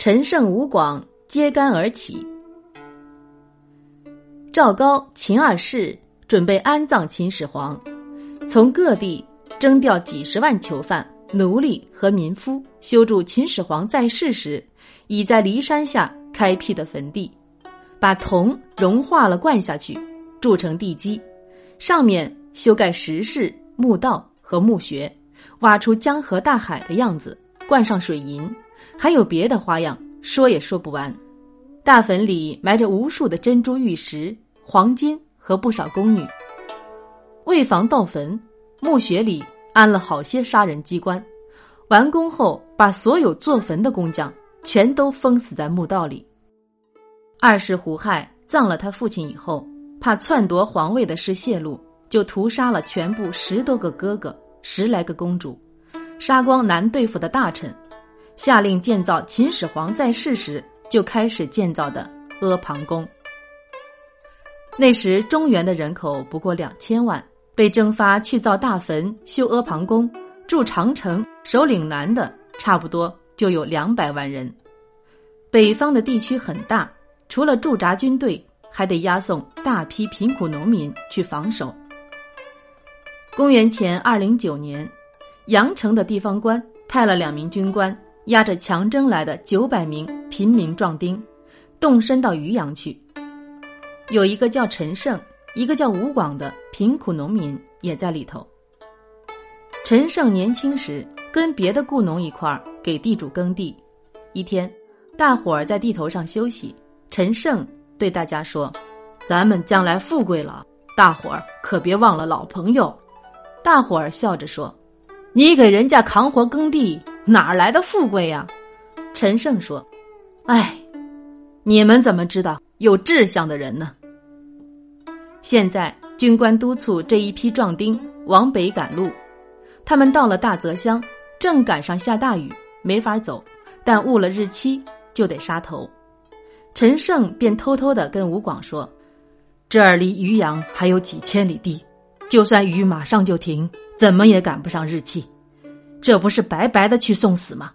陈胜、吴广揭竿而起。赵高、秦二世准备安葬秦始皇，从各地征调几十万囚犯、奴隶和民夫，修筑秦始皇在世时已在骊山下开辟的坟地，把铜融化了灌下去，铸成地基，上面修盖石室、墓道和墓穴，挖出江河大海的样子，灌上水银。还有别的花样，说也说不完。大坟里埋着无数的珍珠玉石、黄金和不少宫女。为防盗坟，墓穴里安了好些杀人机关。完工后，把所有做坟的工匠全都封死在墓道里。二世胡亥葬了他父亲以后，怕篡夺皇位的事泄露，就屠杀了全部十多个哥哥、十来个公主，杀光难对付的大臣。下令建造秦始皇在世时就开始建造的阿房宫。那时中原的人口不过两千万，被征发去造大坟、修阿房宫、筑长城、守岭南的，差不多就有两百万人。北方的地区很大，除了驻扎军队，还得押送大批贫苦农民去防守。公元前二零九年，阳城的地方官派了两名军官。押着强征来的九百名平民壮丁，动身到渔阳去。有一个叫陈胜，一个叫吴广的贫苦农民也在里头。陈胜年轻时跟别的雇农一块儿给地主耕地。一天，大伙儿在地头上休息，陈胜对大家说：“咱们将来富贵了，大伙儿可别忘了老朋友。”大伙儿笑着说：“你给人家扛活耕地。”哪儿来的富贵呀？陈胜说：“哎，你们怎么知道有志向的人呢？”现在军官督促这一批壮丁往北赶路，他们到了大泽乡，正赶上下大雨，没法走，但误了日期就得杀头。陈胜便偷偷的跟吴广说：“这儿离渔阳还有几千里地，就算雨马上就停，怎么也赶不上日期。”这不是白白的去送死吗？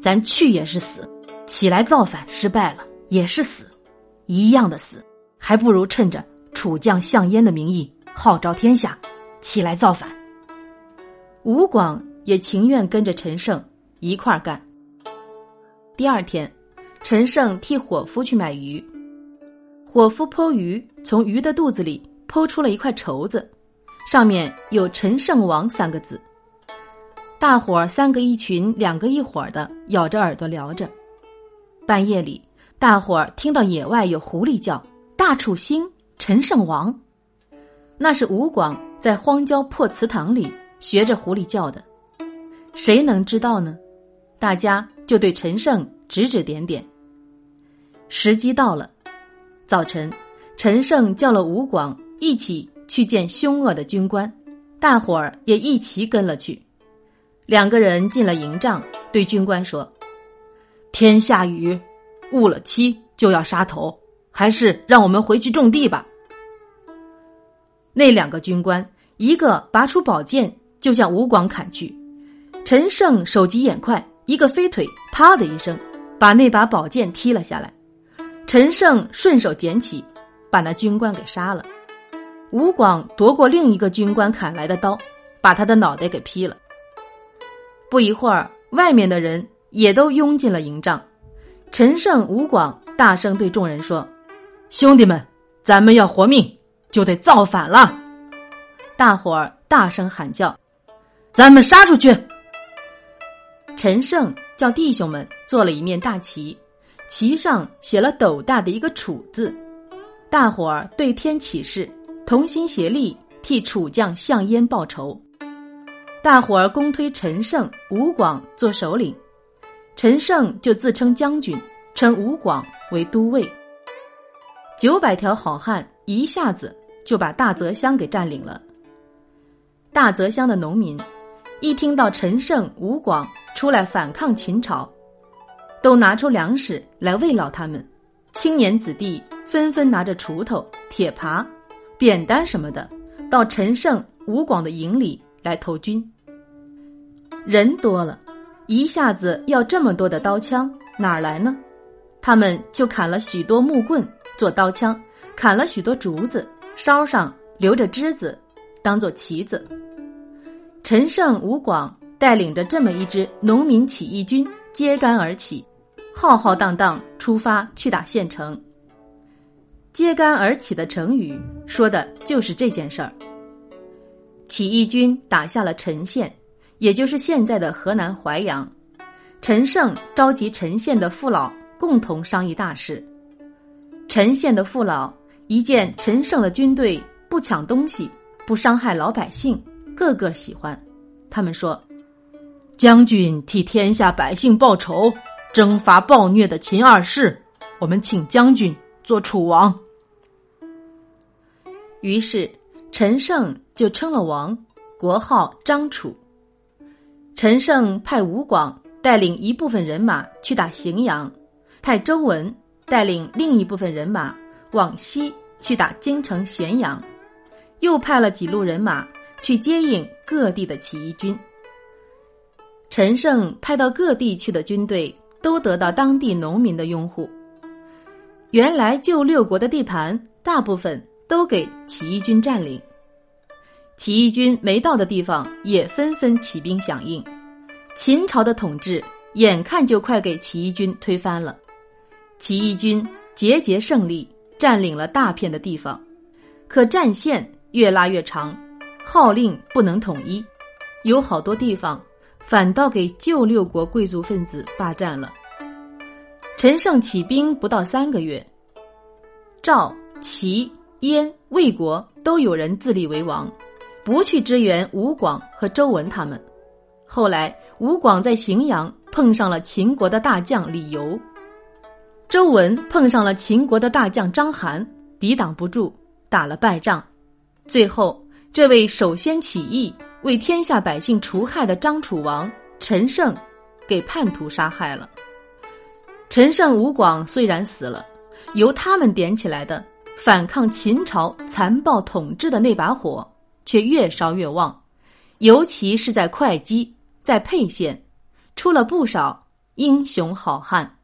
咱去也是死，起来造反失败了也是死，一样的死，还不如趁着楚将项燕的名义号召天下，起来造反。吴广也情愿跟着陈胜一块儿干。第二天，陈胜替伙夫去买鱼，伙夫剖鱼，从鱼的肚子里剖出了一块绸子，上面有“陈胜王”三个字。大伙儿三个一群，两个一伙儿的，咬着耳朵聊着。半夜里，大伙儿听到野外有狐狸叫：“大楚兴，陈胜王。”那是吴广在荒郊破祠堂里学着狐狸叫的。谁能知道呢？大家就对陈胜指指点点。时机到了，早晨，陈胜叫了吴广一起去见凶恶的军官，大伙儿也一齐跟了去。两个人进了营帐，对军官说：“天下雨，误了期就要杀头，还是让我们回去种地吧。”那两个军官，一个拔出宝剑就向吴广砍去，陈胜手疾眼快，一个飞腿，啪的一声，把那把宝剑踢了下来。陈胜顺手捡起，把那军官给杀了。吴广夺过另一个军官砍来的刀，把他的脑袋给劈了。不一会儿，外面的人也都拥进了营帐。陈胜、吴广大声对众人说：“兄弟们，咱们要活命，就得造反了！”大伙儿大声喊叫：“咱们杀出去！”陈胜叫弟兄们做了一面大旗，旗上写了斗大的一个“楚”字。大伙儿对天起誓，同心协力替楚将项燕报仇。大伙儿公推陈胜、吴广做首领，陈胜就自称将军，称吴广为都尉。九百条好汉一下子就把大泽乡给占领了。大泽乡的农民一听到陈胜、吴广出来反抗秦朝，都拿出粮食来慰劳他们。青年子弟纷纷拿着锄头、铁耙、扁担什么的，到陈胜、吴广的营里来投军。人多了，一下子要这么多的刀枪，哪儿来呢？他们就砍了许多木棍做刀枪，砍了许多竹子，梢上留着枝子，当做旗子。陈胜、吴广带领着这么一支农民起义军揭竿而起，浩浩荡荡出发去打县城。揭竿而起的成语说的就是这件事儿。起义军打下了陈县，也就是现在的河南淮阳。陈胜召集陈县的父老共同商议大事。陈县的父老一见陈胜的军队不抢东西，不伤害老百姓。个个喜欢，他们说：“将军替天下百姓报仇，征伐暴虐的秦二世，我们请将军做楚王。”于是陈胜就称了王，国号张楚。陈胜派吴广带领一部分人马去打荥阳，派周文带领另一部分人马往西去打京城咸阳，又派了几路人马。去接应各地的起义军。陈胜派到各地去的军队都得到当地农民的拥护。原来旧六国的地盘大部分都给起义军占领，起义军没到的地方也纷纷起兵响应。秦朝的统治眼看就快给起义军推翻了，起义军节节胜利，占领了大片的地方，可战线越拉越长。号令不能统一，有好多地方反倒给旧六国贵族分子霸占了。陈胜起兵不到三个月，赵、齐、燕、魏国都有人自立为王，不去支援吴广和周文他们。后来吴广在荥阳碰上了秦国的大将李由，周文碰上了秦国的大将章邯，抵挡不住，打了败仗，最后。这位首先起义为天下百姓除害的张楚王陈胜，给叛徒杀害了。陈胜、吴广虽然死了，由他们点起来的反抗秦朝残暴统治的那把火却越烧越旺，尤其是在会稽、在沛县，出了不少英雄好汉。